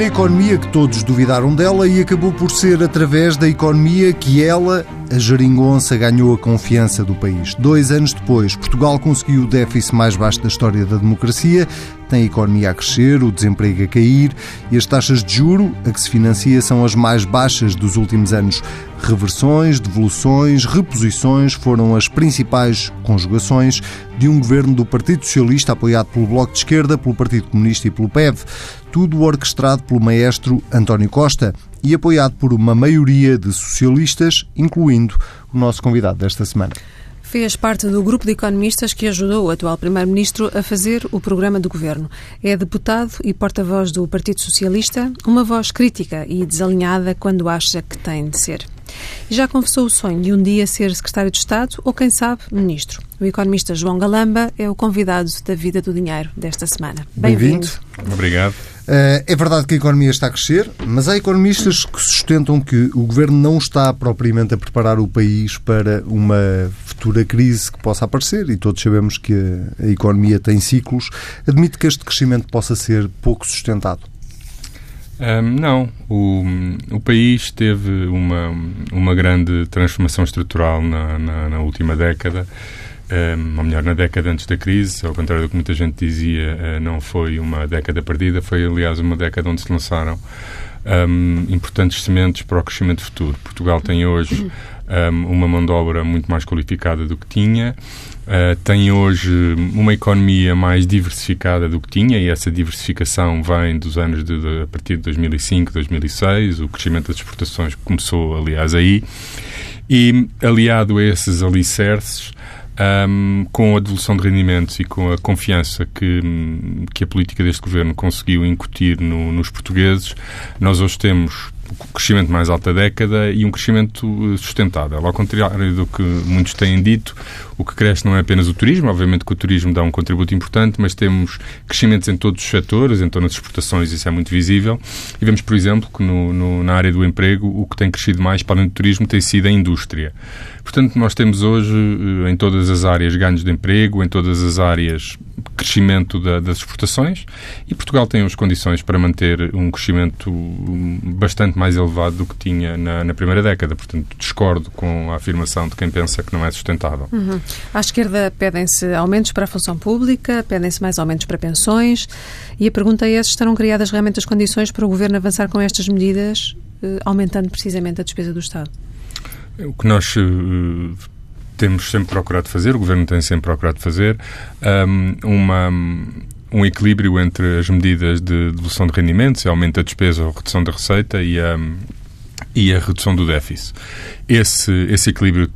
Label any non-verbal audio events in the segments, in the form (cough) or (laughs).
na economia que todos duvidaram dela e acabou por ser através da economia que ela, a geringonça, ganhou a confiança do país. Dois anos depois, Portugal conseguiu o déficit mais baixo da história da democracia, tem a economia a crescer, o desemprego a cair e as taxas de juro a que se financia são as mais baixas dos últimos anos. Reversões, devoluções, reposições foram as principais conjugações de um governo do Partido Socialista apoiado pelo Bloco de Esquerda, pelo Partido Comunista e pelo PEV. Tudo orquestrado pelo maestro António Costa e apoiado por uma maioria de socialistas, incluindo o nosso convidado desta semana. Fez parte do grupo de economistas que ajudou o atual Primeiro-Ministro a fazer o programa do governo. É deputado e porta-voz do Partido Socialista, uma voz crítica e desalinhada quando acha que tem de ser. E já confessou o sonho de um dia ser secretário de Estado ou, quem sabe, ministro. O economista João Galamba é o convidado da Vida do Dinheiro desta semana. Bem-vindo. Bem Obrigado. Eh, é verdade que a economia está a crescer, mas há economistas que sustentam que o governo não está propriamente a preparar o país para uma futura crise que possa aparecer e todos sabemos que a economia tem ciclos. Admite que este crescimento possa ser pouco sustentado? Um, não. O, o país teve uma, uma grande transformação estrutural na, na, na última década um, ou melhor, na década antes da crise, ao contrário do que muita gente dizia, uh, não foi uma década perdida, foi aliás uma década onde se lançaram um, importantes sementes para o crescimento futuro. Portugal tem hoje um, uma mão de obra muito mais qualificada do que tinha, uh, tem hoje uma economia mais diversificada do que tinha e essa diversificação vem dos anos de, de, a partir de 2005, 2006, o crescimento das exportações começou, aliás, aí. E aliado a esses alicerces, um, com a devolução de rendimentos e com a confiança que, que a política deste governo conseguiu incutir no, nos portugueses, nós hoje temos crescimento mais alto da década e um crescimento eh, sustentável. Ao contrário do que muitos têm dito, o que cresce não é apenas o turismo, obviamente que o turismo dá um contributo importante, mas temos crescimentos em todos os setores, em torno das exportações, isso é muito visível. E vemos, por exemplo, que no, no, na área do emprego, o que tem crescido mais para além do turismo tem sido a indústria. Portanto, nós temos hoje, eh, em todas as áreas, ganhos de emprego, em todas as áreas, crescimento da, das exportações e Portugal tem as condições para manter um crescimento bastante mais elevado do que tinha na, na primeira década. Portanto, discordo com a afirmação de quem pensa que não é sustentável. Uhum. À esquerda pedem-se aumentos para a função pública, pedem-se mais aumentos para pensões e a pergunta é se estarão criadas realmente as condições para o Governo avançar com estas medidas, eh, aumentando precisamente a despesa do Estado. O que nós uh, temos sempre procurado fazer, o Governo tem sempre procurado fazer, um, uma, um equilíbrio entre as medidas de devolução de rendimentos, aumento da despesa ou redução da receita e a, e a redução do déficit. Esse, esse equilíbrio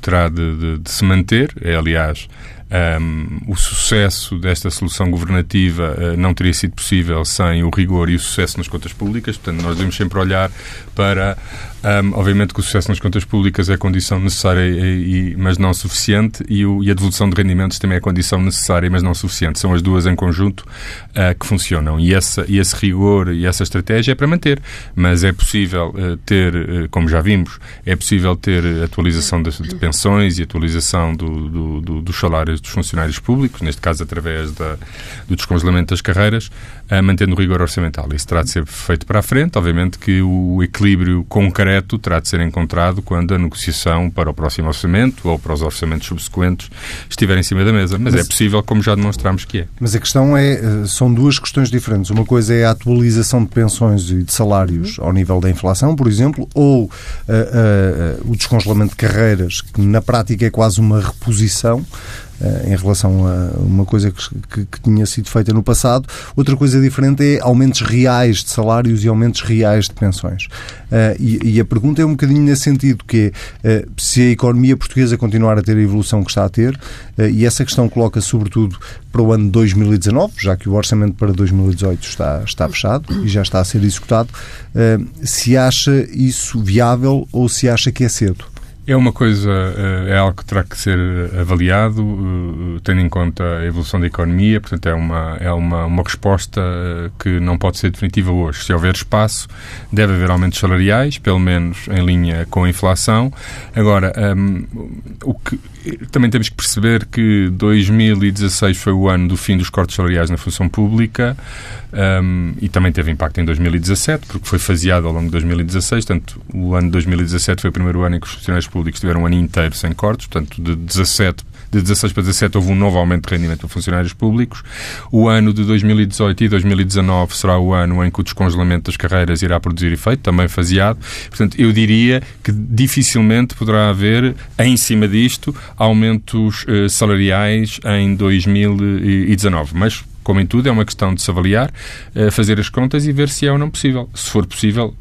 terá de, de, de se manter, é aliás um, o sucesso desta solução governativa uh, não teria sido possível sem o rigor e o sucesso nas contas públicas. Portanto, nós devemos sempre olhar para. Um, obviamente que o sucesso nas contas públicas é condição necessária, e, e mas não suficiente, e, o, e, a devolução de rendimentos também é condição necessária, mas não suficiente. São as duas em conjunto uh, que funcionam. E, essa, e esse rigor e essa estratégia é para manter. Mas é possível uh, ter, como já vimos, é possível ter atualização de, de pensões e atualização do, do, do, dos salários dos funcionários públicos, neste caso através da, do descongelamento das carreiras, uh, mantendo o rigor orçamental. Isso terá de ser feito para a frente. Obviamente que o equilíbrio concreto terá de ser encontrado quando a negociação para o próximo orçamento ou para os orçamentos subsequentes estiver em cima da mesa. Mas, é Mas é possível, como já demonstramos que é. Mas a questão é, eh, são duas questões diferentes. Uma coisa é a atualização de pensões e de salários ao nível da inflação, por exemplo, ou uh, uh, o descongelamento de carreiras, que na prática é quase uma reposição em relação a uma coisa que, que, que, tinha sido feita no passado. Outra coisa diferente é aumentos reais de salários e aumentos reais de pensões. Uh, e, e, a pergunta é um bocadinho nesse sentido, que é uh, se a economia portuguesa continuar a ter a evolução que está a ter, uh, e essa questão coloca sobretudo para o ano 2019, já que o orçamento para 2018 está, está fechado e já está a ser executado, se acha isso viável ou se acha que é cedo? É uma coisa, é algo que terá que ser avaliado, tendo em conta a evolução da economia, portanto é uma, é uma, uma resposta que não pode ser definitiva hoje. Se houver espaço, deve haver aumentos salariais, pelo menos em linha com a inflação. Agora, um, o que, também temos que perceber que 2016 foi o ano do fim dos cortes salariais na função pública um, e também teve impacto em 2017, porque foi faseado ao longo de 2016, portanto, o ano de 2017 foi o primeiro ano em que os funcionários públicos tiveram um ano inteiro sem cortes, portanto, de 17 de 16 para 17 houve um novo aumento de rendimento para funcionários públicos. O ano de 2018 e 2019 será o ano em que o descongelamento das carreiras irá produzir efeito, também faseado. Portanto, eu diria que dificilmente poderá haver, em cima disto, aumentos eh, salariais em 2019. Mas como em tudo, é uma questão de se avaliar, eh, fazer as contas e ver se é ou não possível. Se for possível,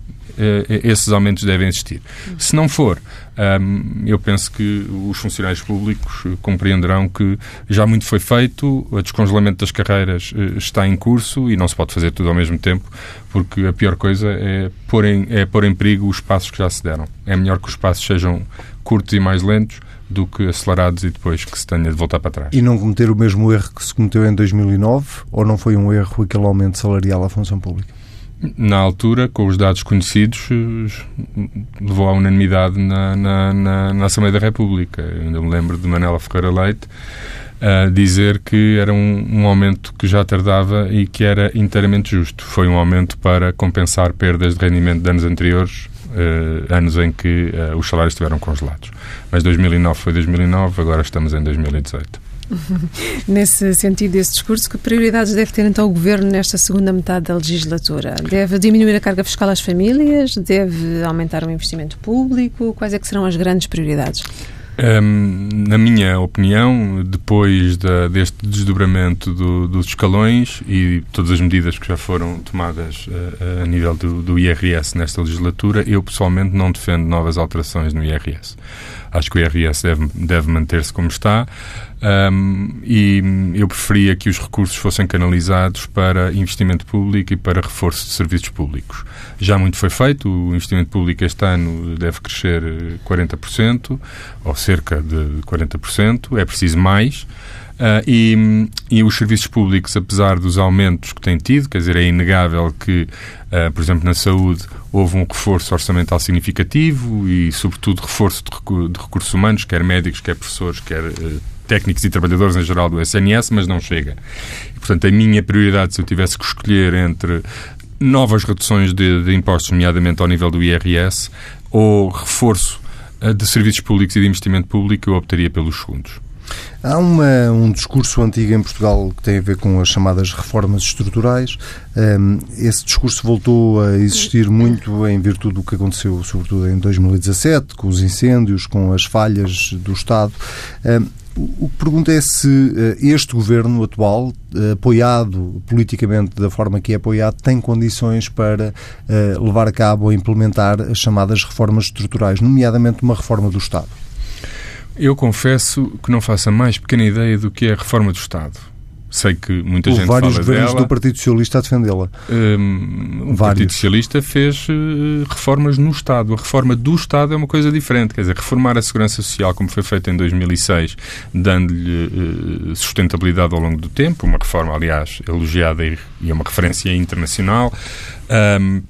esses aumentos devem existir. Se não for, ehm, eu penso que os funcionários públicos compreenderão que já muito foi feito, o descongelamento das carreiras eh, está em curso e não se pode fazer tudo ao mesmo tempo, porque a pior coisa é pôr em, é pôr em perigo os passos que já se deram. É melhor que os passos sejam curtos e mais lentos do que acelerados e depois que se tenha de voltar para trás. E não cometer o mesmo erro que se cometeu em 2009 ou não foi um erro aquele aumento salarial à função pública? Na altura, com os dados conhecidos, levou à unanimidade na, na, na, na Assembleia da República. Eu ainda me lembro de Manela Ferreira Leite dizer que era um, um, aumento que já tardava e que era inteiramente justo. Foi um aumento para compensar perdas de rendimento de anos anteriores, uh, anos em que uh, os salários estiveram congelados. Mas 2009 foi 2009, agora estamos em 2018. (laughs) Nesse sentido, desse discurso, que prioridades deve ter então o Governo nesta segunda metade da legislatura? Deve diminuir a carga fiscal às famílias? Deve aumentar o investimento público? Quais é que serão as grandes prioridades? Um, na minha opinião, depois da, deste desdobramento do, dos escalões e todas as medidas que já foram tomadas uh, a nível do, do, IRS nesta legislatura, eu pessoalmente não defendo novas alterações no IRS. Acho que o IRS deve, deve manter-se como está um, e eu preferia que os recursos fossem canalizados para investimento público e para reforço de serviços públicos. Já muito foi feito, o investimento público este ano deve crescer 40%, ou cerca de 40%, é preciso mais. Uh, e, e, os serviços públicos, apesar dos aumentos que têm tido, quer dizer, é inegável que, uh, por exemplo, na saúde houve um reforço orçamental significativo e, sobretudo, reforço de, de recursos humanos, quer médicos, quer professores, quer uh, técnicos e trabalhadores em geral do SNS, mas não chega. E, portanto, a minha prioridade, se eu tivesse que escolher entre novas reduções de, de impostos, nomeadamente ao nível do IRS, ou reforço eh, de serviços públicos e de investimento público, eu optaria pelos segundos. Há uma, um discurso antigo em Portugal que tem a ver com as chamadas reformas estruturais. Um, esse discurso voltou a existir muito em virtude do que aconteceu, sobretudo em 2017, com os incêndios, com as falhas do Estado. Um, o que pergunto é se eh, este governo atual, eh, apoiado politicamente da forma que é apoiado, tem condições para eh, levar a cabo ou implementar as chamadas reformas estruturais, nomeadamente uma reforma do Estado. Eu confesso que não faço a mais pequena ideia do que é a reforma do Estado. Sei que muita Houve gente vários fala governos dela. do Partido Socialista a defendê-la. Um, o Partido Socialista fez uh, reformas no Estado. A reforma do Estado é uma coisa diferente. Quer dizer, reformar a segurança social, como foi feito em 2006, dando-lhe uh, sustentabilidade ao longo do tempo, uma reforma, aliás, elogiada e, e é uma referência internacional. Um,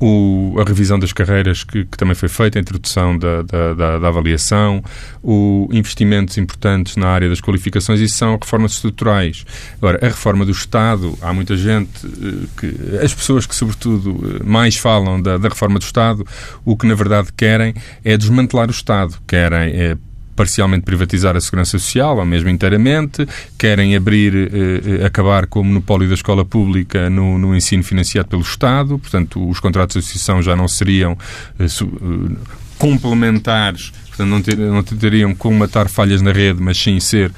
o, a revisão das carreiras que, que, também foi feita, a introdução da, da, da, da, avaliação, o investimentos importantes na área das qualificações, isso são reformas estruturais. Agora, a reforma do Estado, há muita gente eh, que, as pessoas que sobretudo eh, mais falam da, da reforma do Estado, o que na verdade querem é desmantelar o Estado, querem é, parcialmente privatizar a segurança social, ou mesmo inteiramente, querem abrir, eh, eh, acabar com o monopólio da escola pública no, no, ensino financiado pelo Estado, portanto, os contratos de associação já não seriam eh, eh complementares, portanto, não, ter, não teriam como matar falhas na rede, mas sim ser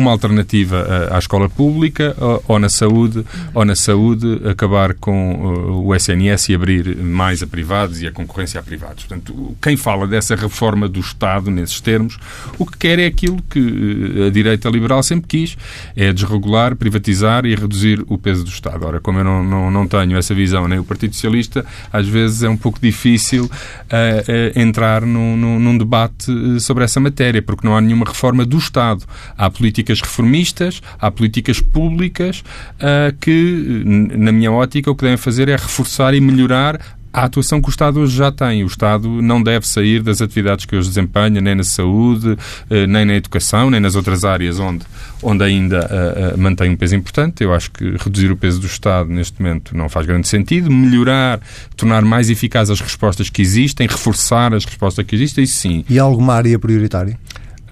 uma alternativa à, escola pública ou, ou, na saúde ou na saúde acabar com uh, o SNS e abrir mais a privados e a concorrência a privados. Portanto, quem fala dessa reforma do Estado nesses termos, o que quer é aquilo que a direita liberal sempre quis, é desregular, privatizar e reduzir o peso do Estado. Ora, como eu não, não, não tenho essa visão nem o Partido Socialista, às vezes é um pouco difícil uh, uh, entrar no, no, num debate sobre essa matéria, porque não há nenhuma reforma do Estado. Há política políticas reformistas, há políticas públicas uh, que, na minha ótica, o que devem fazer é reforçar e melhorar a atuação que o Estado hoje já tem. O Estado não deve sair das atividades que hoje desempenha, nem na saúde, eh, nem na educação, nem nas outras áreas onde, onde ainda uh, uh, mantém um peso importante. Eu acho que reduzir o peso do Estado neste momento não faz grande sentido. Melhorar, tornar mais eficazes as respostas que existem, reforçar as respostas que existem, isso sim. E alguma área prioritária?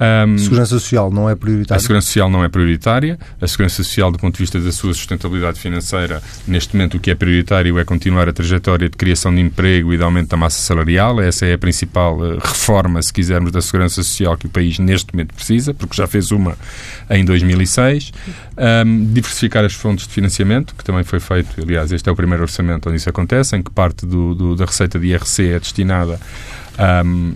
Um, segurança social não é prioritária? A segurança social não é prioritária. A segurança social, do ponto de vista da sua sustentabilidade financeira, neste momento o que é prioritário é continuar a trajetória de criação de emprego e de aumento da massa salarial. Essa é a principal uh, reforma, se quisermos, da segurança social que o país neste momento precisa, porque já fez uma em 2006. Um, diversificar as fontes de financiamento, que também foi feito, aliás, este é o primeiro orçamento onde isso acontece, em que parte do, do da receita de IRC é destinada um,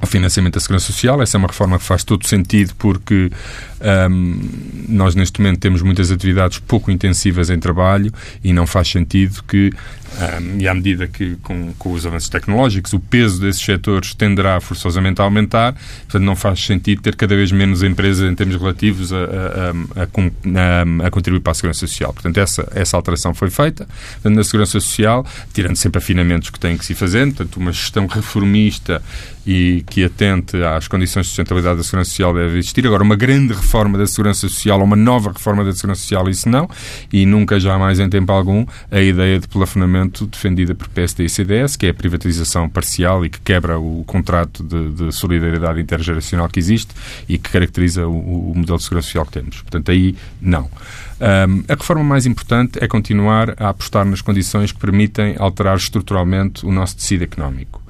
ao financiamento da Segurança Social. Essa é uma reforma que faz todo sentido porque um, nós, neste momento, temos muitas atividades pouco intensivas em trabalho e não faz sentido que, um, e à medida que, com, com, os avanços tecnológicos, o peso desses setores tenderá forçosamente a aumentar, portanto, não faz sentido ter cada vez menos empresas em termos relativos a, a, a, a contribuir para a Segurança Social. Portanto, essa, essa alteração foi feita. Portanto, na Segurança Social, tirando sempre afinamentos que têm que se fazendo, portanto, uma gestão reformista e que atente às condições de sustentabilidade da Segurança Social deve existir. Agora, uma grande reforma reforma da Segurança Social uma nova reforma da Segurança Social, isso não, e nunca jamais em tempo algum a ideia de plafonamento defendida por PSD e CDS, que é a privatização parcial e que quebra o contrato de, de solidariedade intergeracional que existe e que caracteriza o, o, modelo de segurança social que temos. Portanto, aí não. Um, a reforma mais importante é continuar a apostar nas condições que permitem alterar estruturalmente o nosso tecido económico.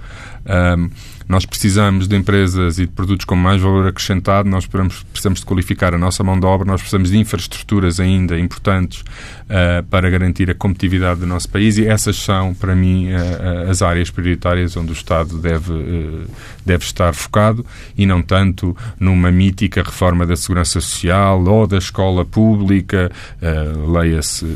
Um, nós precisamos de empresas e de produtos com mais valor acrescentado, nós precisamos de qualificar a nossa mão de obra, nós precisamos de infraestruturas ainda importantes uh, para garantir a competitividade do nosso país e essas são, para mim, uh, as áreas prioritárias onde o Estado deve, uh, deve estar focado e não tanto numa mítica reforma da segurança social ou da escola pública, leia-se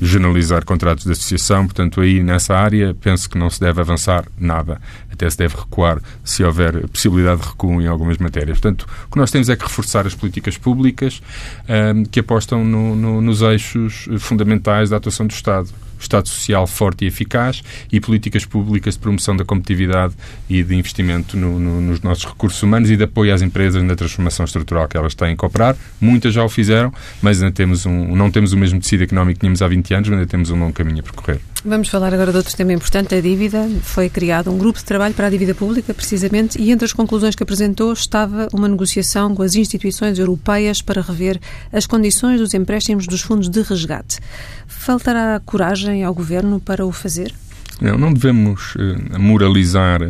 generalizar contratos de associação. Portanto, aí nessa área penso que não se deve avançar nada, até se deve recuar se houver possibilidade de recuo em algumas matérias. Portanto, o que nós temos é que reforçar as políticas públicas um, que apostam no, no, nos eixos fundamentais da atuação do Estado. Estado Social forte e eficaz e políticas públicas de promoção da competitividade e de investimento no, no, nos nossos recursos humanos e de apoio às empresas na transformação estrutural que elas têm que operar. Muitas já o fizeram, mas ainda temos um, não temos o mesmo tecido económico que tínhamos há 20 anos, mas ainda temos um longo caminho a percorrer. Vamos falar agora de outro tema importante, a dívida. Foi criado um grupo de trabalho para a dívida pública, precisamente, e entre as conclusões que apresentou estava uma negociação com as instituições europeias para rever as condições dos empréstimos dos fundos de resgate. Faltará coragem ao governo para o fazer? Não, não devemos uh, moralizar.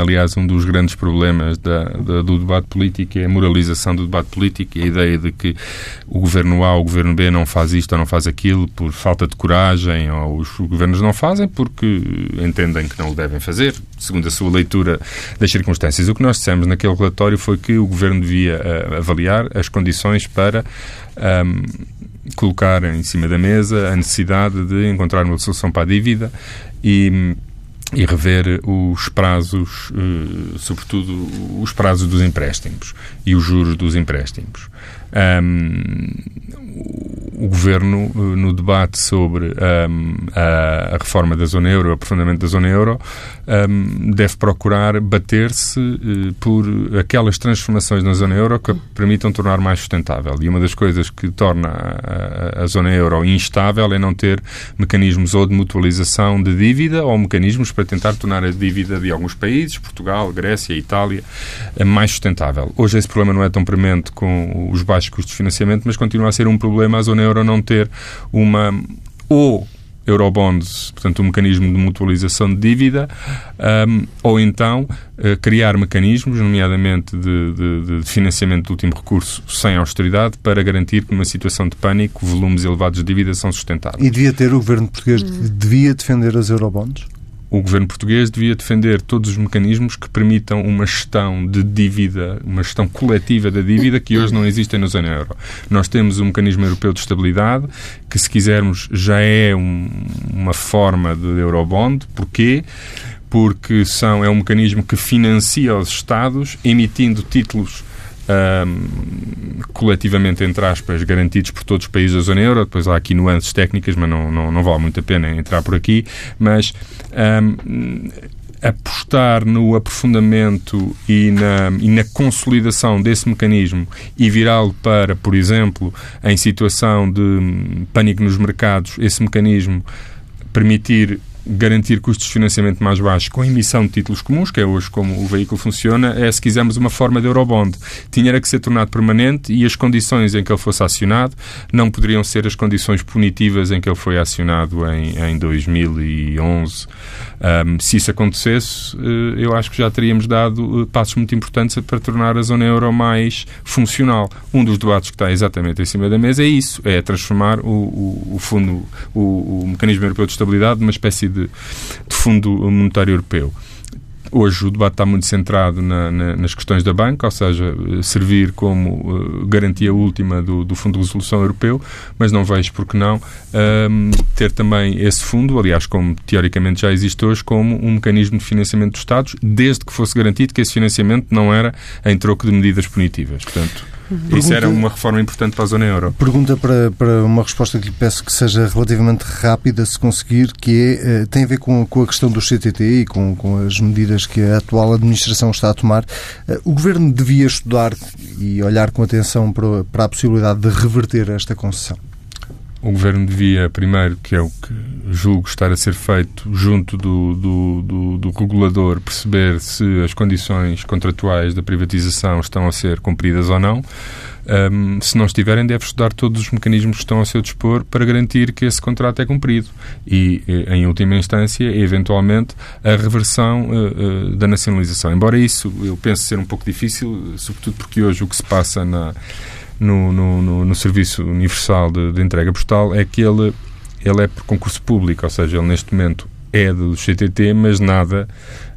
Aliás, um dos grandes problemas da, da, do debate político é a moralização do debate político a ideia de que o governo A ou o governo B não faz isto ou não faz aquilo por falta de coragem ou os governos não fazem porque entendem que não o devem fazer, segundo a sua leitura das circunstâncias. O que nós dissemos naquele relatório foi que o governo devia uh, avaliar as condições para. Um, colocar em cima da mesa a necessidade de encontrar uma solução para a dívida e e rever os prazos, eh, sobretudo os prazos dos empréstimos e os juros dos empréstimos. Um, o Governo, eh, no debate sobre um, a, a, reforma da zona euro, o aprofundamento da zona euro, um, deve procurar bater-se uh, por aquelas transformações na zona euro que permitam tornar mais sustentável. E uma das coisas que torna a, a, zona euro instável é não ter mecanismos ou de mutualização de dívida ou mecanismos para tentar tornar a dívida de alguns países, Portugal, Grécia, Itália, eh, mais sustentável. Hoje esse problema não é tão premente com os baixos custos de financiamento, mas continua a ser um problema a zona euro não ter uma ou Eurobonds, portanto, um mecanismo de mutualização de dívida, um, ou então uh, criar mecanismos, nomeadamente de, de, de, financiamento de último recurso sem austeridade, para garantir que numa situação de pânico volumes elevados de dívida são sustentáveis. E devia ter o governo português, devia defender as Eurobonds? O governo português devia defender todos os mecanismos que permitam uma gestão de dívida, uma gestão coletiva da dívida que hoje não existem na zona euro. Nós temos um mecanismo europeu de estabilidade que, se quisermos, já é um, uma forma de eurobond. Porquê? Porque são, é um mecanismo que financia os Estados emitindo títulos um, coletivamente, entre aspas, garantidos por todos os países da zona euro. Depois há aqui nuances técnicas, mas não, não, não vale muito a pena entrar por aqui. Mas um, apostar no aprofundamento e na, e na consolidação desse mecanismo e virá-lo para, por exemplo, em situação de pânico nos mercados, esse mecanismo permitir garantir custos de financiamento mais baixos com a emissão de títulos comuns, que é hoje como o veículo funciona, é, se quisermos, uma forma de Eurobond. Tinha que ser tornado permanente e as condições em que ele fosse acionado não poderiam ser as condições punitivas em que ele foi acionado em, em 2011. Um, se isso acontecesse, eh, eu acho que já teríamos dado eh, passos muito importantes para tornar a zona euro mais funcional. Um dos debates que está exatamente em cima da mesa é isso, é transformar o, o, o fundo, o, o mecanismo europeu de estabilidade numa espécie de, de Fundo Monetário Europeu. Hoje o debate está muito centrado na, na, nas questões da banca, ou seja, servir como uh, garantia última do, do, Fundo de Resolução Europeu, mas não vejo por que não um, ter também esse fundo, aliás, como teoricamente já existe hoje, como um mecanismo de financiamento dos Estados, desde que fosse garantido que esse financiamento não era em troco de medidas punitivas. Portanto, Pergunta, Isso era uma reforma importante para a zona euro. Pergunta para, para uma resposta que lhe peço que seja relativamente rápida, se conseguir, que é, eh, tem a ver com, com a questão do CTT e com, com as medidas que a atual administração está a tomar. Eh, o Governo devia estudar e olhar com atenção para, para a possibilidade de reverter esta concessão? O Governo devia, primeiro, que é o que julgo estar a ser feito junto do, do, do, do, regulador, perceber se as condições contratuais da privatização estão a ser cumpridas ou não. Um, se não estiverem, deve estudar todos os mecanismos que estão ao seu dispor para garantir que esse contrato é cumprido e, em última instância, eventualmente, a reversão uh, uh, da nacionalização. Embora isso eu penso ser um pouco difícil, sobretudo porque hoje o que se passa na no, no, no, no Serviço Universal de, de, Entrega Postal é que ele, ele é por concurso público, ou seja, ele neste momento é do CTT, mas nada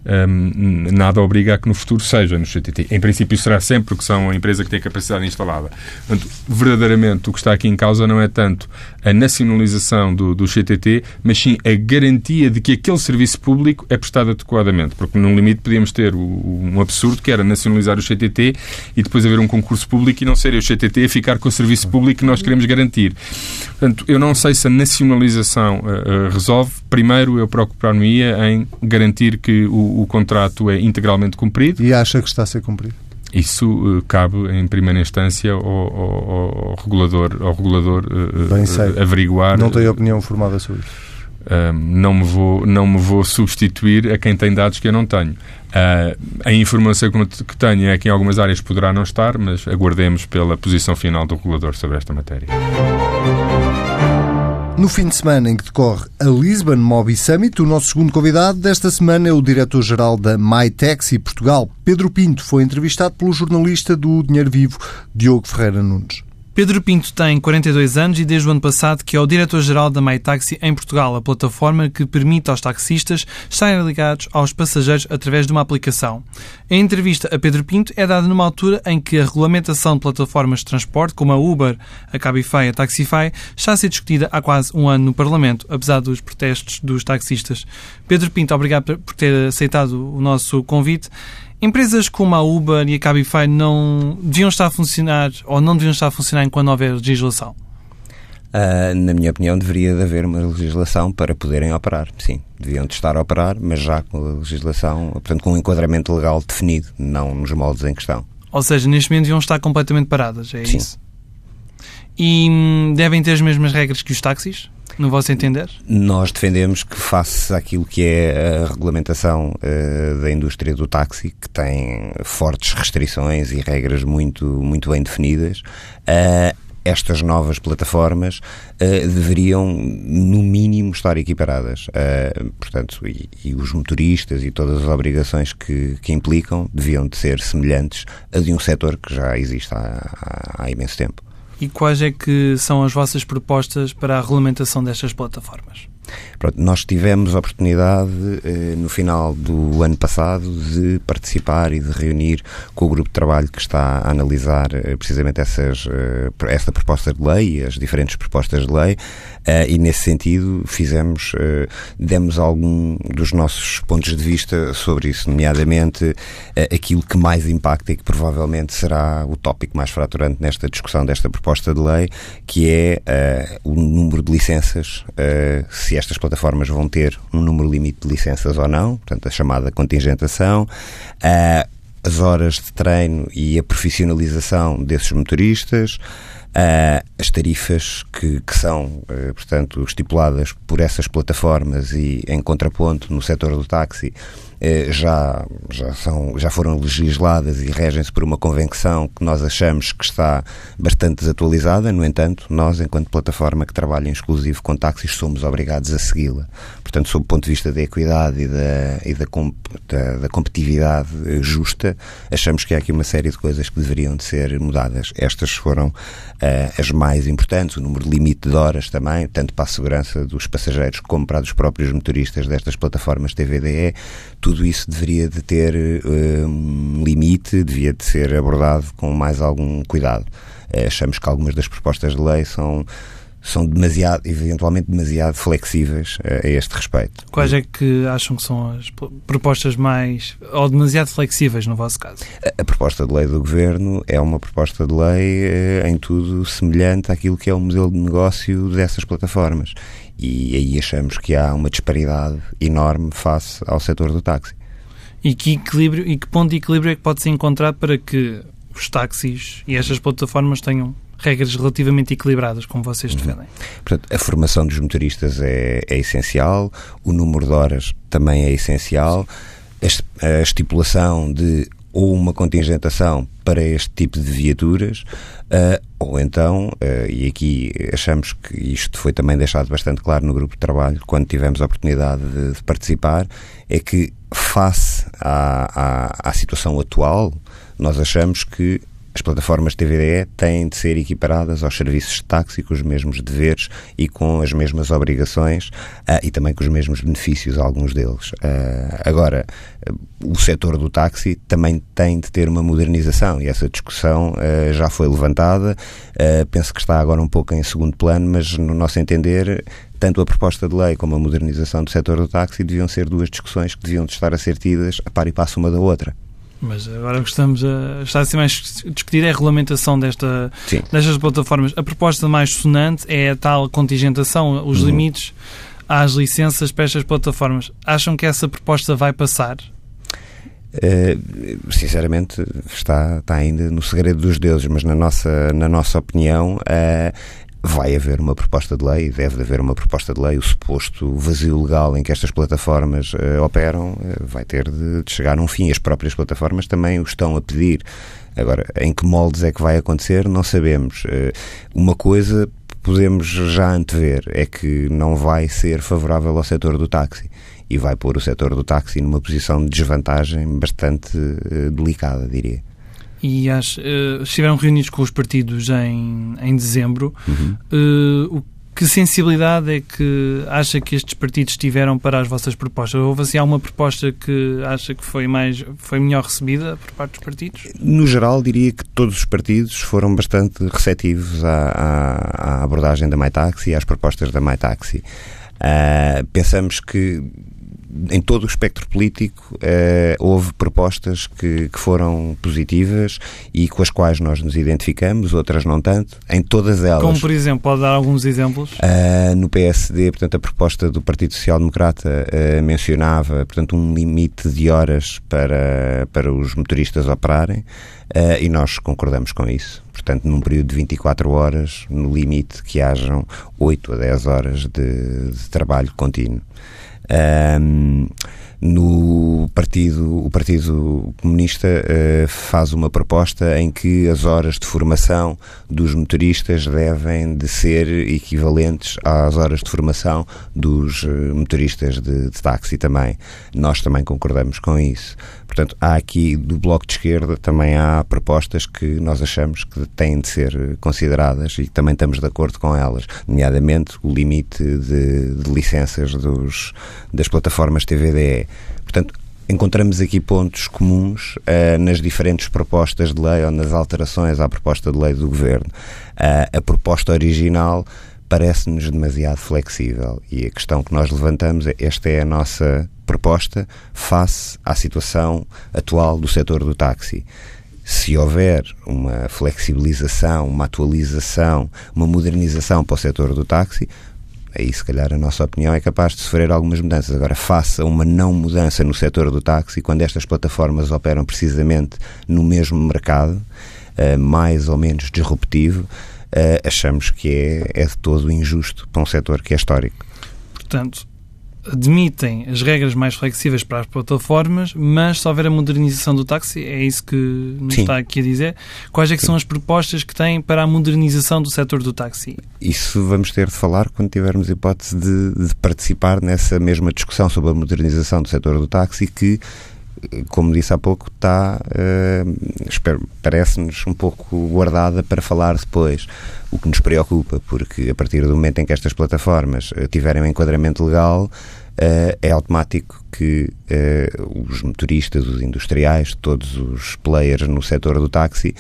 um, nada obriga a que no futuro seja no CTT. Em princípio será sempre, porque são a empresa que tem capacidade instalada. Portanto, verdadeiramente o que está aqui em causa não é tanto a nacionalização do, do CTT, mas sim a garantia de que aquele serviço público é prestado adequadamente. Porque, no limite, podíamos ter um absurdo que era nacionalizar o CTT e depois haver um concurso público e não ser o CTT a ficar com o serviço público que nós queremos garantir. Portanto, eu não sei se a nacionalização uh, uh, resolve. Primeiro, eu preocupar-me-ia em garantir que o, o, contrato é integralmente cumprido. E acha que está a ser cumprido? Isso uh, cabe, em primeira instância, ao, ao, ao regulador, ao regulador uh, sei. averiguar. Não tem opinião formada sobre isso. Uh, não, me vou, não me vou substituir a quem tem dados que eu não tenho. Uh, a informação que tenho é que em algumas áreas poderá não estar, mas aguardemos pela posição final do regulador sobre esta matéria. No fim de semana em que decorre a Lisbon Mobi Summit, o nosso segundo convidado desta semana é o diretor-geral da MyTaxi Portugal. Pedro Pinto foi entrevistado pelo jornalista do Dinheiro Vivo, Diogo Ferreira Nunes. Pedro Pinto tem 42 anos e desde o ano passado que é o diretor-geral da MyTaxi em Portugal, a plataforma que permite aos taxistas estarem ligados aos passageiros através de uma aplicação. A entrevista a Pedro Pinto é dada numa altura em que a regulamentação de plataformas de transporte, como a Uber, a Cabify e a Taxify, está a ser discutida há quase um ano no Parlamento, apesar dos protestos dos taxistas. Pedro Pinto, obrigado por ter aceitado o nosso convite. Empresas como a Uber e a Cabify não deviam estar a funcionar ou não deviam estar a funcionar enquanto houver legislação? Uh, na minha opinião, deveria de haver uma legislação para poderem operar. Sim, deviam de estar a operar, mas já com a legislação, portanto, com um enquadramento legal definido, não nos moldes em questão. Ou seja, neste momento deviam estar completamente paradas, é Sim. isso? E hum, devem ter as mesmas regras que os táxis? No vosso entender? Nós defendemos que, face àquilo que é a regulamentação uh, da indústria do táxi, que tem fortes restrições e regras muito, muito bem definidas, uh, estas novas plataformas uh, deveriam, no mínimo, estar equiparadas. Uh, portanto, e, e, os motoristas e todas as obrigações que, que, implicam deviam de ser semelhantes a de um setor que já existe há, há, há imenso tempo. E quais é que são as vossas propostas para a regulamentação destas plataformas? Pronto, nós tivemos a oportunidade eh, no final do ano passado de participar e de reunir com o grupo de trabalho que está a analisar eh, precisamente essas, eh, esta proposta de lei, as diferentes propostas de lei, eh, e nesse sentido fizemos, eh, demos algum dos nossos pontos de vista sobre isso, nomeadamente eh, aquilo que mais impacta e que provavelmente será o tópico mais fraturante nesta discussão desta proposta de lei, que é o número de licenças, se estas plataformas vão ter um número limite de licenças ou não, portanto, a chamada contingentação, uh, as horas de treino e a profissionalização desses motoristas, uh, as tarifas que, que são, uh, portanto, estipuladas por essas plataformas e em contraponto no setor do táxi, já, já, são, já foram legisladas e regem-se por uma convenção que nós achamos que está bastante desatualizada. No entanto, nós, enquanto plataforma que trabalha em exclusivo com táxis, somos obrigados a segui-la. Portanto, sob o ponto de vista da equidade e da, e da, da, da, competitividade eh, justa, achamos que há aqui uma série de coisas que deveriam de ser mudadas. Estas foram uh, as mais importantes, o número limite de horas também, tanto para a segurança dos passageiros como para dos próprios motoristas destas plataformas TVDE. Tudo tudo isso deveria de ter uh, um limite, devia de ser abordado com mais algum cuidado. Uh, achamos que algumas das propostas de lei são são demasiado, eventualmente demasiado flexíveis uh, a este respeito. Quais é que acham que são as propostas mais, ou demasiado flexíveis no vosso caso? A, a proposta de lei do Governo é uma proposta de lei uh, em tudo semelhante àquilo que é o modelo de negócio dessas plataformas e aí achamos que há uma disparidade enorme face ao setor do táxi. E que equilíbrio e que ponto de equilíbrio é que pode-se encontrar para que os táxis e estas plataformas tenham regras relativamente equilibradas, como vocês uhum. defendem? Uhum. Portanto, a formação dos motoristas é, é, essencial, o número de horas também é essencial, a estipulação de ou uma contingentação para este tipo de viaturas, uh, ou então, uh, e aqui achamos que isto foi também deixado bastante claro no grupo de trabalho, quando tivemos a oportunidade de, de participar, é que face à, à, à situação atual, nós achamos que as plataformas TVDE têm de ser equiparadas aos serviços de táxi com os mesmos deveres e com as mesmas obrigações uh, e também com os mesmos benefícios, alguns deles. Uh, agora, uh, o setor do táxi também tem de ter uma modernização e essa discussão já foi levantada. penso que está agora um pouco em segundo plano, mas no nosso entender tanto a proposta de lei como a modernização do setor do táxi deviam ser duas discussões que deviam de estar a ser tidas a par e passo uma da outra. Mas agora o que estamos a, está a ser mais discutir é a regulamentação desta, destas plataformas. A proposta mais sonante é a tal contingentação, os uhum. limites às licenças para estas plataformas. Acham que essa proposta vai passar? Uh, sinceramente está, está ainda no segredo dos deuses, mas na nossa, na nossa opinião uh, vai haver uma proposta de lei, deve haver uma proposta de lei, o suposto vazio legal em que estas plataformas uh, operam uh, vai ter de, de, chegar a um fim. As próprias plataformas também o estão a pedir. Agora, em que moldes é que vai acontecer, não sabemos. Uh, uma coisa podemos já antever é que não vai ser favorável ao setor do táxi e vai pôr o setor do táxi numa posição de desvantagem bastante delicada, diria e as, uh, estiveram reunidos com os partidos em, em dezembro. Uhum. Uh, que sensibilidade é que acha que estes partidos tiveram para as vossas propostas? Houve assim alguma proposta que acha que foi mais foi melhor recebida por parte dos partidos? No geral, diria que todos os partidos foram bastante receptivos à, à, à abordagem da MyTaxi e às propostas da MyTaxi. Uh, pensamos que em todo o espectro político eh, houve propostas que, que, foram positivas e com as quais nós nos identificamos, outras não tanto, em todas elas. Como, por exemplo, pode dar alguns exemplos? Uh, no PSD, portanto, a proposta do Partido Social Democrata uh, mencionava, portanto, um limite de horas para, para os motoristas operarem uh, e nós concordamos com isso. Portanto, num período de 24 horas, no limite que hajam 8 a 10 horas de, de trabalho contínuo. Um, no partido, o Partido Comunista uh, faz uma proposta em que as horas de formação dos motoristas devem de ser equivalentes às horas de formação dos uh, motoristas de, de táxi também. Nós também concordamos com isso. Portanto, há aqui do Bloco de Esquerda também há propostas que nós achamos que têm de ser consideradas e também estamos de acordo com elas, nomeadamente o limite de, de licenças dos, das plataformas TVDE. Portanto, encontramos aqui pontos comuns uh, nas diferentes propostas de lei ou nas alterações à proposta de lei do Governo. Uh, a proposta original parece-nos demasiado flexível e a questão que nós levantamos é esta é a nossa proposta face à situação atual do setor do táxi. Se houver uma flexibilização, uma atualização, uma modernização para o setor do táxi, aí se calhar a nossa opinião é capaz de sofrer algumas mudanças. Agora, faça uma não mudança no setor do táxi, quando estas plataformas operam precisamente no mesmo mercado, uh, mais ou menos disruptivo, uh, achamos que é, é de todo injusto para um setor que é histórico. Portanto, admitem as regras mais flexíveis para as plataformas, mas se houver a modernização do táxi, é isso que nos Sim. está aqui a dizer. Quais é que são as propostas que têm para a modernização do setor do táxi? Isso vamos ter de falar quando tivermos hipótese de, de participar nessa mesma discussão sobre a modernização do setor do táxi que como disse há pouco, está, uh, parece-nos um pouco guardada para falar depois. O que nos preocupa, porque a partir do momento em que estas plataformas uh, tiverem um enquadramento legal, uh, é automático que os motoristas, os industriais, todos os players no setor do táxi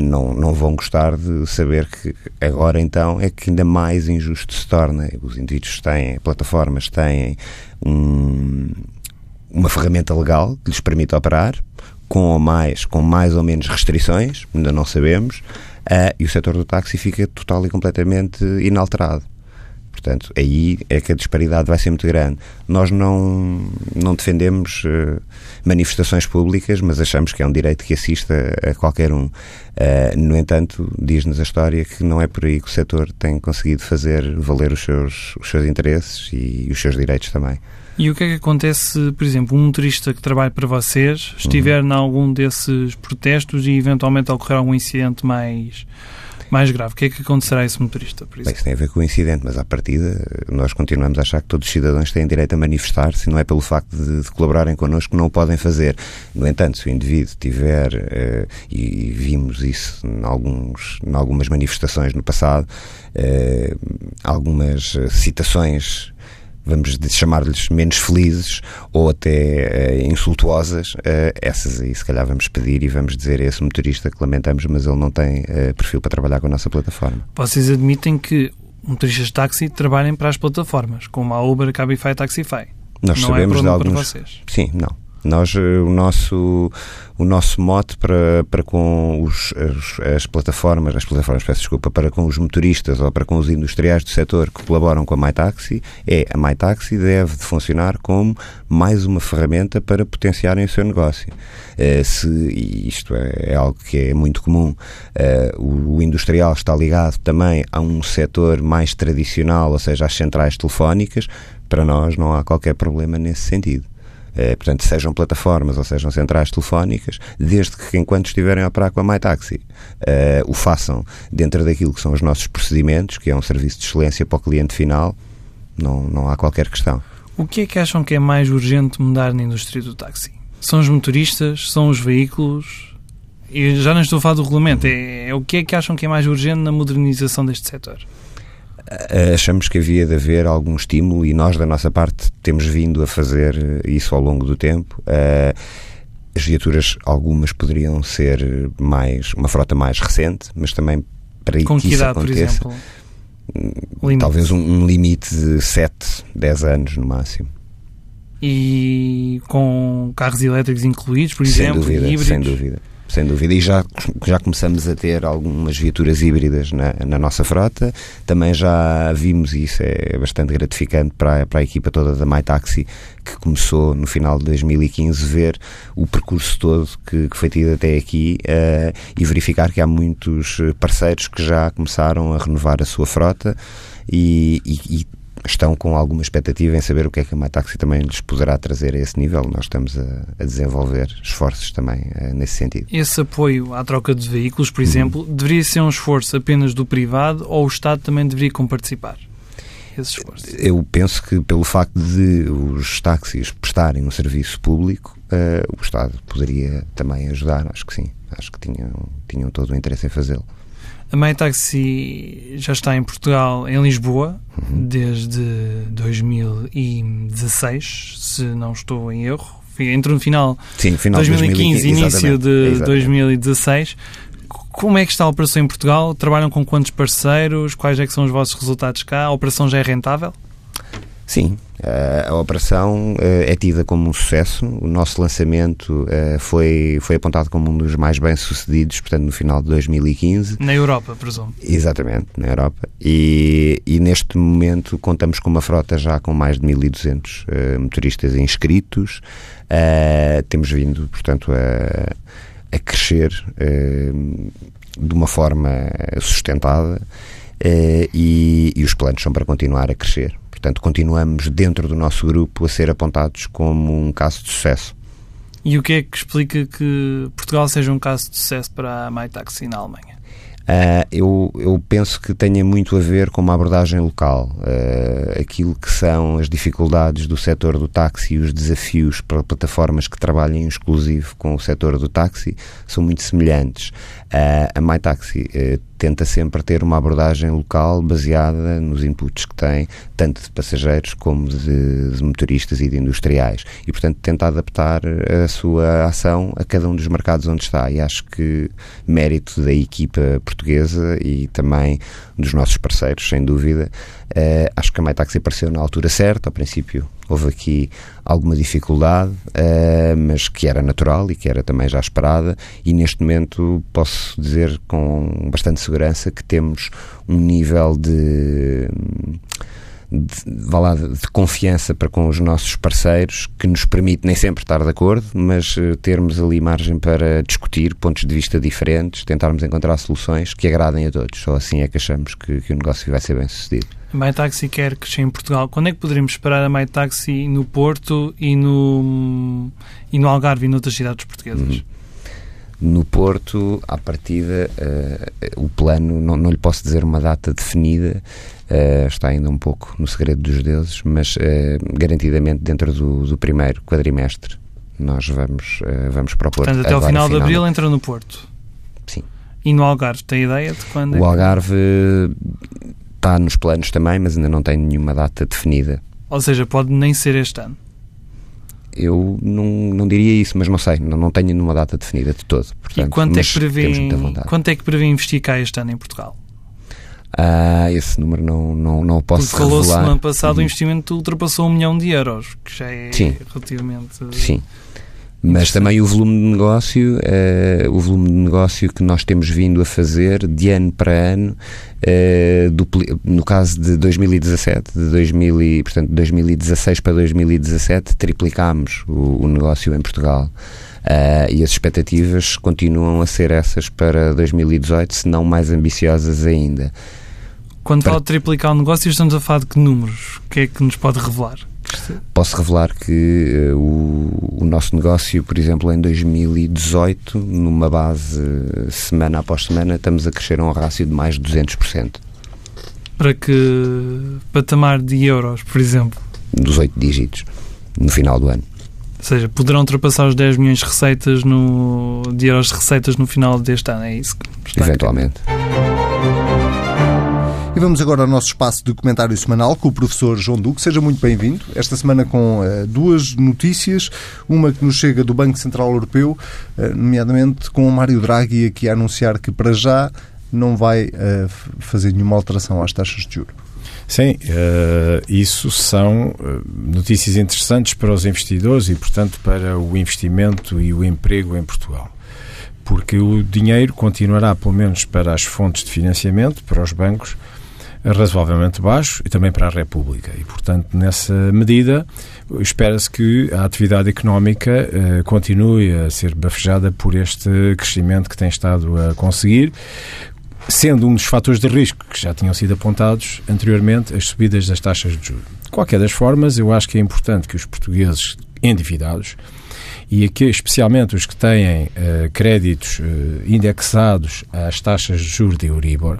não, não vão gostar de saber que agora então é que ainda mais injusto se torna. Os indivíduos têm, plataformas têm um uma ferramenta legal que lhes permite operar, com ou mais, com mais ou menos restrições, ainda não sabemos, uh, e o setor do táxi fica total e completamente inalterado. Portanto, aí é que a disparidade vai ser muito grande. Nós não, não defendemos uh, manifestações públicas, mas achamos que é um direito que assista a qualquer um. Uh, no entanto, diz-nos a história que não é por aí que o setor tem conseguido fazer valer os seus, os seus interesses e os seus direitos também. E o que é que acontece, por exemplo, um motorista que trabalha para vocês estiver uhum. em algum desses protestos e eventualmente ocorrer algum incidente mais mais grave. O que é que acontecerá a esse motorista, por Bem, isso tem a ver com o incidente, mas à partida nós continuamos a achar que todos os cidadãos têm direito a manifestar-se não é pelo facto de, de, colaborarem connosco que não o podem fazer. No entanto, se o indivíduo tiver, uh, e vimos isso em, alguns, em algumas manifestações no passado, uh, algumas citações vamos chamar-lhes menos felizes ou até uh, insultuosas, uh, essas aí se calhar vamos pedir e vamos dizer a esse motorista que lamentamos, mas ele não tem uh, perfil para trabalhar com a nossa plataforma. Vocês admitem que motoristas de táxi trabalhem para as plataformas, como a Uber, Cabify e Taxify? Nós não é sabemos é de alguns. Sim, não. Nós, eh, o nosso, o nosso mote para, para com os, as, as plataformas, as plataformas, peço desculpa, para com os motoristas ou para com os industriais do setor que colaboram com a MyTaxi é a MyTaxi deve de funcionar como mais uma ferramenta para potenciarem o seu negócio. Uh, se, isto é, é, algo que é muito comum, uh, o, o industrial está ligado também a um setor mais tradicional, ou seja, às centrais telefónicas, para nós não há qualquer problema nesse sentido. Eh, portanto, sejam plataformas ou sejam centrais telefónicas, desde que enquanto estiverem a operar com a MyTaxi, eh, o façam dentro daquilo que são os nossos procedimentos, que é um serviço de excelência para o cliente final, não, não há qualquer questão. O que é que acham que é mais urgente mudar na indústria do táxi? São os motoristas? São os veículos? E já não estou a falar do regulamento. É, é o que é que acham que é mais urgente na modernização deste setor? Eh, achamos que havia de haver algum estímulo e nós, da nossa parte, temos vindo a fazer isso ao longo do tempo. Eh, as viaturas, algumas poderiam ser mais uma frota mais recente, mas também para Com que, que isso idade, aconteça, hum, talvez um, um, limite de 7, 10 anos no máximo. E com carros elétricos incluídos, por sem exemplo, dúvida, híbridos? Sem dúvida sem dúvida. E já, já começamos a ter algumas viaturas híbridas na, na nossa frota. Também já vimos, e isso é bastante gratificante para, para a equipa toda da MyTaxi, que começou no final de 2015, ver o percurso todo que, que foi tido até aqui uh, e verificar que há muitos parceiros que já começaram a renovar a sua frota e, e, e estão com alguma expectativa em saber o que é que a MyTaxi também lhes poderá trazer a esse nível. Nós estamos a, a desenvolver esforços também uh, nesse sentido. Esse apoio à troca de veículos, por uhum. exemplo, deveria ser um esforço apenas do privado ou o Estado também deveria comparticipar? Eu penso que pelo facto de os táxis prestarem um serviço público, uh, o Estado poderia também ajudar, acho que sim. Acho que tinham, tinham todo o interesse em fazê-lo. A MyTaxi já está em Portugal, em Lisboa, uhum. desde 2016, se não estou em erro. Entrou no final, Sim, final 2015, 2015 início de exatamente. 2016. Como é que está a operação em Portugal? Trabalham com quantos parceiros? Quais é que são os vossos resultados cá? A operação já é rentável? Sim, eh, a operação eh, é tida como um sucesso. O nosso lançamento eh, foi, foi apontado como um dos mais bem-sucedidos, portanto, no final de 2015. Na Europa, presumo. Exatamente, na Europa. E, e neste momento contamos com uma frota já com mais de 1.200 uh, motoristas inscritos. Temos vindo, portanto, a, a crescer de uma forma sustentada. E, e os planos são para continuar a crescer. Portanto, continuamos dentro do nosso grupo a ser apontados como um caso de sucesso. E o que é que explica que Portugal seja um caso de sucesso para a MyTaxi na Alemanha? Uh, eu, eu, penso que tenha muito a ver com uma abordagem local. Uh, aquilo que são as dificuldades do setor do táxi e os desafios para plataformas que trabalhem exclusivo com o setor do táxi são muito semelhantes. Uh, a MyTaxi tenta sempre ter uma abordagem local baseada nos inputs que tem, tanto de passageiros como de, de, motoristas e de industriais. E, portanto, tenta adaptar a sua ação a cada um dos mercados onde está. E acho que mérito da equipa portuguesa e também dos nossos parceiros, sem dúvida. Uh, acho que a MyTaxi apareceu na altura certa, ao princípio houve aqui alguma dificuldade, uh, mas que era natural e que era também já esperada, e neste momento posso dizer com bastante segurança que temos um nível de de, lá, de confiança para com os nossos parceiros que nos permite nem sempre estar de acordo, mas uh, termos ali margem para discutir pontos de vista diferentes, tentarmos encontrar soluções que agradem a todos. Só assim é que achamos que, que o negócio vai ser bem sucedido. A MyTaxi quer crescer em Portugal. Quando é que poderemos esperar a MyTaxi no Porto e no, e no Algarve e noutras cidades portuguesas? Uhum. No Porto, à partida, uh, o plano, não, não lhe posso dizer uma data definida, uh, está ainda um pouco no segredo dos deuses, mas uh, garantidamente dentro do, do, primeiro quadrimestre nós vamos, vamos para o Porto. Portanto, até ao final de abril entra no Porto? Sim. E no Algarve, tem ideia de quando? É o Algarve está nos planos também, mas ainda não tem nenhuma data definida. Ou seja, pode nem ser este ano. Eu não, não diria isso, mas não sei, não, não tenho nenhuma data definida de todo. Portanto, e quanto é, que prevê, quanto é que prevê investir cá este ano em Portugal? Ah, esse número não, não, não o posso Porque falou-se no ano passado uhum. o investimento ultrapassou um milhão de euros, que já é Sim. relativamente... Sim. Mas também o volume de negócio, uh, o volume de negócio que nós temos vindo a fazer de ano para ano, uh, dupli, no caso de 2017, de 2000 e, portanto, 2016 para 2017, triplicámos o, o negócio em Portugal. Uh, e as expectativas continuam a ser essas para 2018, se não mais ambiciosas ainda. Quando para... fala de triplicar o negócio, estamos a falar de que números? O que é que nos pode revelar? Posso revelar que uh, o, o, nosso negócio, por exemplo, em 2018, numa base uh, semana após semana, estamos a crescer a um rácio de mais de 200%. Para que patamar de euros, por exemplo? Dos 8 dígitos, no final do ano. Ou seja, poderão ultrapassar os 10 milhões de receitas no, de euros de receitas no final deste ano, é isso? Eventualmente. E vamos agora ao nosso espaço de comentário semanal com o professor João Duque. Seja muito bem-vindo. Esta semana com uh, duas notícias. Uma que nos chega do Banco Central Europeu, uh, nomeadamente com o Mário Draghi aqui a anunciar que para já não vai uh, fazer nenhuma alteração às taxas de juros. Sim, isso são notícias interessantes para os investidores e, portanto, para o investimento e o emprego em Portugal. Porque o dinheiro continuará, pelo menos para as fontes de financiamento, para os bancos, razoavelmente baixo e também para a República. E, portanto, nessa medida, espera-se que a atividade económica eh, continue a ser bafejada por este crescimento que tem estado a conseguir, sendo um dos fatores de risco que já tinham sido apontados anteriormente as subidas das taxas de juros. De qualquer das formas, eu acho que é importante que os portugueses endividados e aqui especialmente os que têm uh, créditos uh, indexados às taxas de juros de Euribor,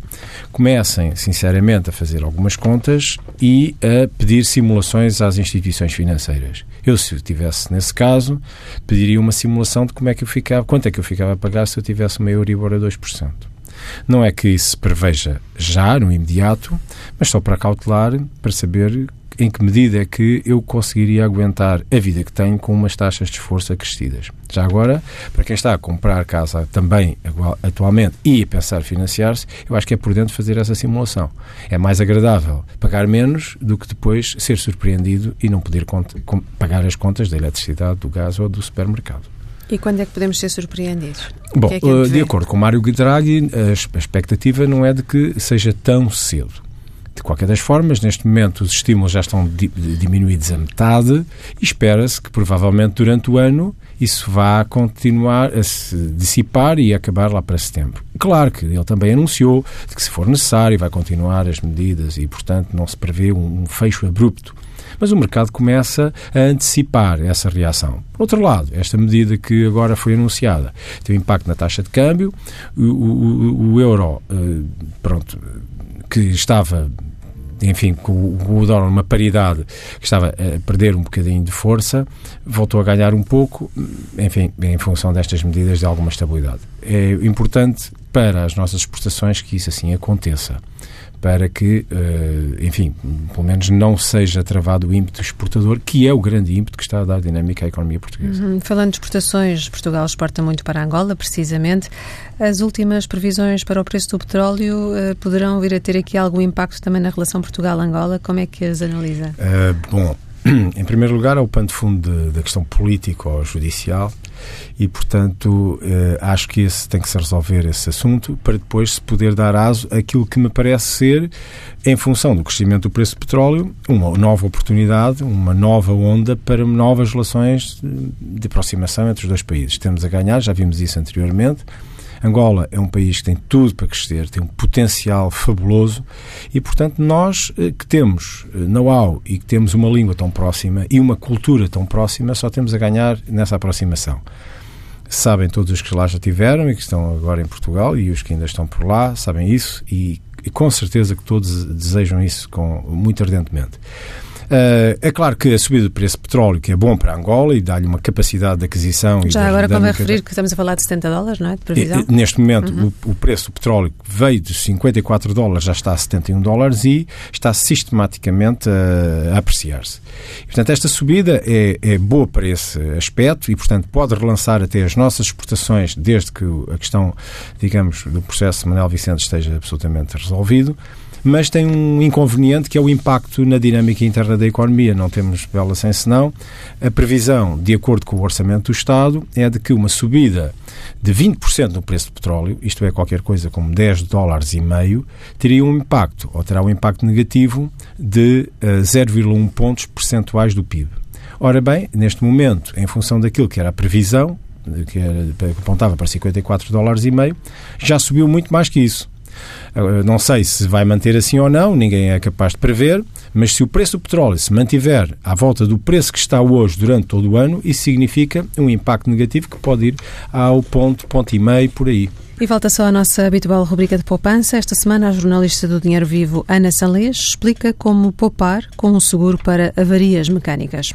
comecem sinceramente a fazer algumas contas e a pedir simulações às instituições financeiras. Eu, se eu tivesse nesse caso, pediria uma simulação de como é que eu ficava, quanto é que eu ficava a pagar se eu tivesse uma Euribor a 2%. Não é que isso se preveja já, no imediato, mas só para cautelar, para saber em que medida é que eu conseguiria aguentar a vida que tenho com umas taxas de esforço acrescidas. Já agora, para quem está a comprar casa também atualmente e a pensar financiar-se, eu acho que é prudente fazer essa simulação. É mais agradável pagar menos do que depois ser surpreendido e não poder pagar as contas da eletricidade, do gás ou do supermercado. E quando é que podemos ser surpreendidos? Bom, é eh, de acordo com Mário Draghi, a expectativa não é de que seja tão cedo. De qualquer das formas, neste momento os estímulos já estão diminuídos a metade e espera-se que provavelmente durante o ano isso vá continuar a se dissipar e acabar lá para setembro. Claro que ele também anunciou que se for necessário vai continuar as medidas e, portanto, não se prevê um fecho abrupto mas o mercado começa a antecipar essa reação. Por outro lado, esta medida que agora foi anunciada tem um impacto na taxa de câmbio, o, o, o euro, eh, pronto, que estava enfim, com o dólar numa paridade que estava a perder um bocadinho de força, voltou a ganhar um pouco, enfim, em função destas medidas de alguma estabilidade. É importante para as nossas exportações que isso assim aconteça para que, eh, enfim, pelo menos não seja travado o ímpeto exportador, que é o grande ímpeto que está a dar dinâmica à economia portuguesa. Uhum. Falando de exportações, Portugal exporta muito para Angola, precisamente. As últimas previsões para o preço do petróleo uh, poderão vir a ter aqui algum impacto também na relação Portugal-Angola? Como é que as analisa? Uh, bom, (clears throat) em primeiro lugar, é o pano de fundo da questão política ou judicial e, portanto, eh, acho que esse tem que se resolver esse assunto para depois se poder dar aso àquilo que me parece ser, em função do crescimento do preço do petróleo, uma nova oportunidade, uma nova onda para novas relações de aproximação entre os dois países. Temos a ganhar, já vimos isso anteriormente, Angola é um país que tem tudo para crescer, tem um potencial fabuloso e, portanto, nós eh, que temos eh, know-how e que temos uma língua tão próxima e uma cultura tão próxima, só temos a ganhar nessa aproximação. Sabem todos os que lá já tiveram e que estão agora em Portugal e os que ainda estão por lá, sabem isso e, e com certeza que todos desejam isso com, muito ardentemente. Uh, é claro que a subida do preço do petróleo, que é bom para Angola e dá-lhe uma capacidade de aquisição. Já agora convém referir que estamos a falar de 70 dólares, não é? De previsão. E, neste momento, uhum. o, o, preço do petróleo veio de 54 dólares, já está a 71 dólares e está sistematicamente a, a apreciar-se. Portanto, esta subida é, é boa para esse aspecto e, portanto, pode relançar até as nossas exportações, desde que a questão, digamos, do processo Manuel Vicente esteja absolutamente resolvido mas tem um inconveniente que é o impacto na dinâmica interna da economia. Não temos bela sem senão. A previsão, de acordo com o Orçamento do Estado, é de que uma subida de 20% no preço do petróleo, isto é qualquer coisa como 10 dólares e meio, teria um impacto, ou terá um impacto negativo de 0,1 eh, pontos percentuais do PIB. Ora bem, neste momento, em função daquilo que era a previsão, que, era, que apontava para 54 dólares e meio, já subiu muito mais que isso. Não sei se vai manter assim ou não, ninguém é capaz de prever, mas se o preço do petróleo se mantiver à volta do preço que está hoje durante todo o ano, isso significa um impacto negativo que pode ir ao ponto, ponto e meio, por aí. E volta só a nossa habitual rubrica de poupança. Esta semana, a jornalista do Dinheiro Vivo, Ana Salês, explica como poupar com um seguro para avarias mecânicas.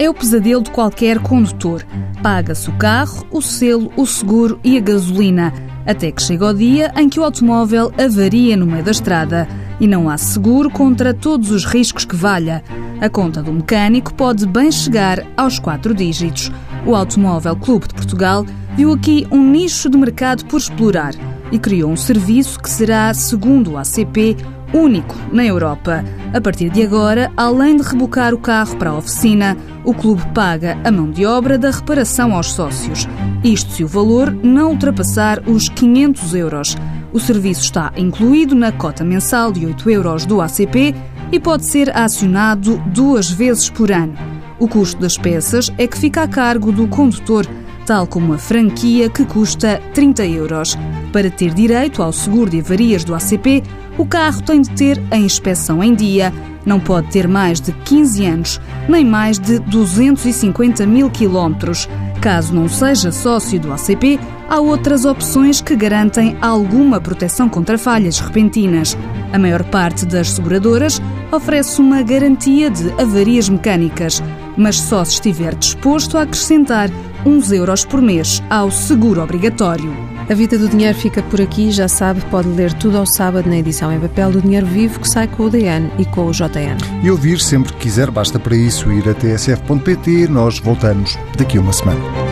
É o pesadelo de qualquer condutor. Paga-se o carro, o selo, o seguro e a gasolina. Até que chega o dia em que o automóvel avaria no meio da estrada e não há seguro contra todos os riscos que valha. A conta do mecânico pode bem chegar aos quatro dígitos. O Automóvel Clube de Portugal viu aqui um nicho de mercado por explorar e criou um serviço que será, segundo o ACP, único na Europa. A partir de agora, além de rebocar o carro para a oficina, o clube paga a mão de obra da reparação aos sócios. Isto se o valor não ultrapassar os 500 euros. O serviço está incluído na cota mensal de 8 euros do ACP e pode ser acionado duas vezes por ano. O custo das peças é que fica a cargo do condutor tal como a franquia que custa 30 euros. Para ter direito ao seguro de avarias do ACP, o carro tem de ter a inspeção em dia, não pode ter mais de 15 anos, nem mais de 250 mil quilómetros. Caso não seja sócio do ACP, há outras opções que garantem alguma proteção contra falhas repentinas. A maior parte das seguradoras oferece uma garantia de avarias mecânicas, mas só se estiver disposto a acrescentar uns euros por mês ao seguro obrigatório. A Vida do Dinheiro fica por aqui, já sabe, pode ler tudo ao sábado na edição em papel do Dinheiro Vivo, que sai com o DN e com o JN. E ouvir sempre que quiser, basta para isso ir a tsf.pt. Nós voltamos daqui a uma semana.